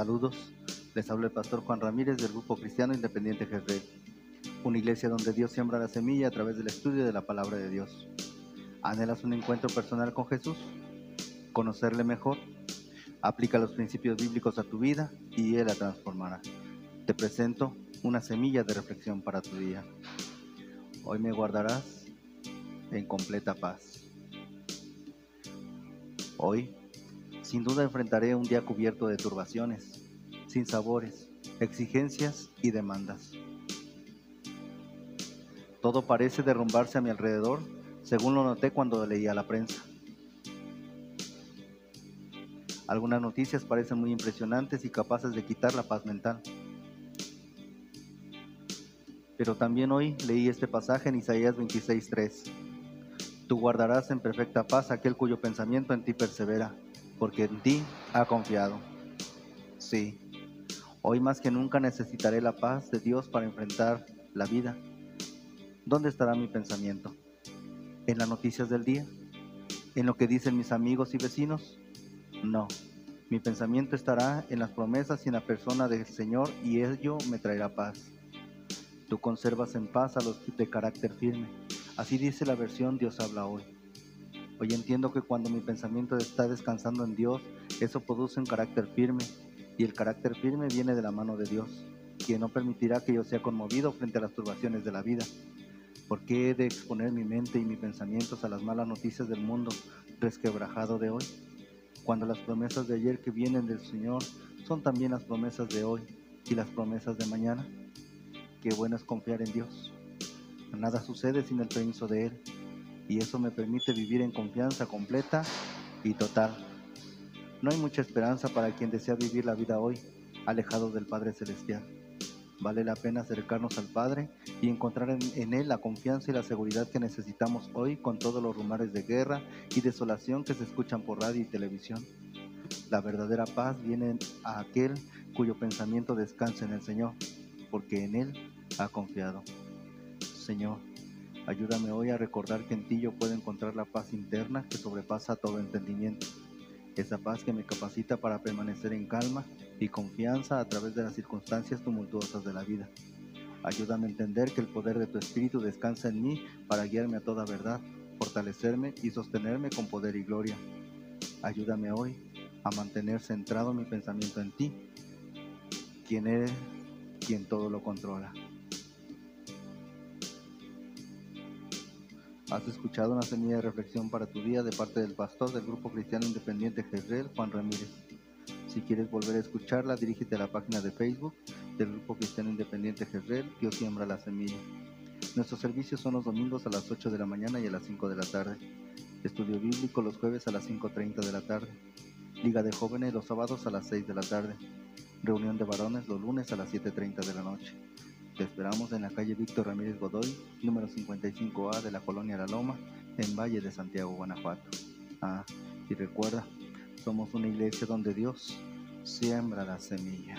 Saludos, les habla el pastor Juan Ramírez del Grupo Cristiano Independiente Jezreel, una iglesia donde Dios siembra la semilla a través del estudio de la palabra de Dios. ¿Anhelas un encuentro personal con Jesús? ¿Conocerle mejor? Aplica los principios bíblicos a tu vida y Él la transformará. Te presento una semilla de reflexión para tu día. Hoy me guardarás en completa paz. Hoy, sin duda enfrentaré un día cubierto de turbaciones, sin sabores, exigencias y demandas. Todo parece derrumbarse a mi alrededor, según lo noté cuando leía la prensa. Algunas noticias parecen muy impresionantes y capaces de quitar la paz mental. Pero también hoy leí este pasaje en Isaías 26:3. Tú guardarás en perfecta paz aquel cuyo pensamiento en ti persevera, porque en ti ha confiado. Sí, hoy más que nunca necesitaré la paz de Dios para enfrentar la vida. ¿Dónde estará mi pensamiento? ¿En las noticias del día? ¿En lo que dicen mis amigos y vecinos? No, mi pensamiento estará en las promesas y en la persona del Señor y ello me traerá paz. Tú conservas en paz a los de carácter firme. Así dice la versión Dios habla hoy. Hoy entiendo que cuando mi pensamiento está descansando en Dios, eso produce un carácter firme, y el carácter firme viene de la mano de Dios, quien no permitirá que yo sea conmovido frente a las turbaciones de la vida. ¿Por qué he de exponer mi mente y mis pensamientos a las malas noticias del mundo resquebrajado de hoy? Cuando las promesas de ayer que vienen del Señor son también las promesas de hoy y las promesas de mañana. Qué bueno es confiar en Dios. Nada sucede sin el permiso de Él y eso me permite vivir en confianza completa y total. No hay mucha esperanza para quien desea vivir la vida hoy, alejado del Padre Celestial. Vale la pena acercarnos al Padre y encontrar en, Él la confianza y la seguridad que necesitamos hoy con todos los rumores de guerra y desolación que se escuchan por radio y televisión. La verdadera paz viene a aquel cuyo pensamiento descansa en el Señor, porque en Él ha confiado. Señor, ayúdame hoy a recordar que en ti yo puedo encontrar la paz interna que sobrepasa todo entendimiento. Esa paz que me capacita para permanecer en calma y confianza a través de las circunstancias tumultuosas de la vida. Ayúdame a entender que el poder de tu Espíritu descansa en mí para guiarme a toda verdad, fortalecerme y sostenerme con poder y gloria. Ayúdame hoy a mantener centrado mi pensamiento en ti, quien eres quien todo lo controla. Has escuchado una semilla de reflexión para tu día de parte del pastor del Grupo Cristiano Independiente Jezreel, Juan Ramírez. Si quieres volver a escucharla, dirígete a la página de Facebook del Grupo Cristiano Independiente Jezreel, Dios siembra la semilla. Nuestros servicios son los domingos a las 8 de la mañana y a las 5 de la tarde. Estudio bíblico los jueves a las 5.30 de la tarde. Liga de jóvenes los sábados a las 6 de la tarde. Reunión de varones los lunes a las 7.30 de la noche. Te esperamos en la calle Víctor Ramírez Godoy, número 55A de la colonia La Loma, en Valle de Santiago, Guanajuato. Ah, y recuerda, somos una iglesia donde Dios siembra la semilla.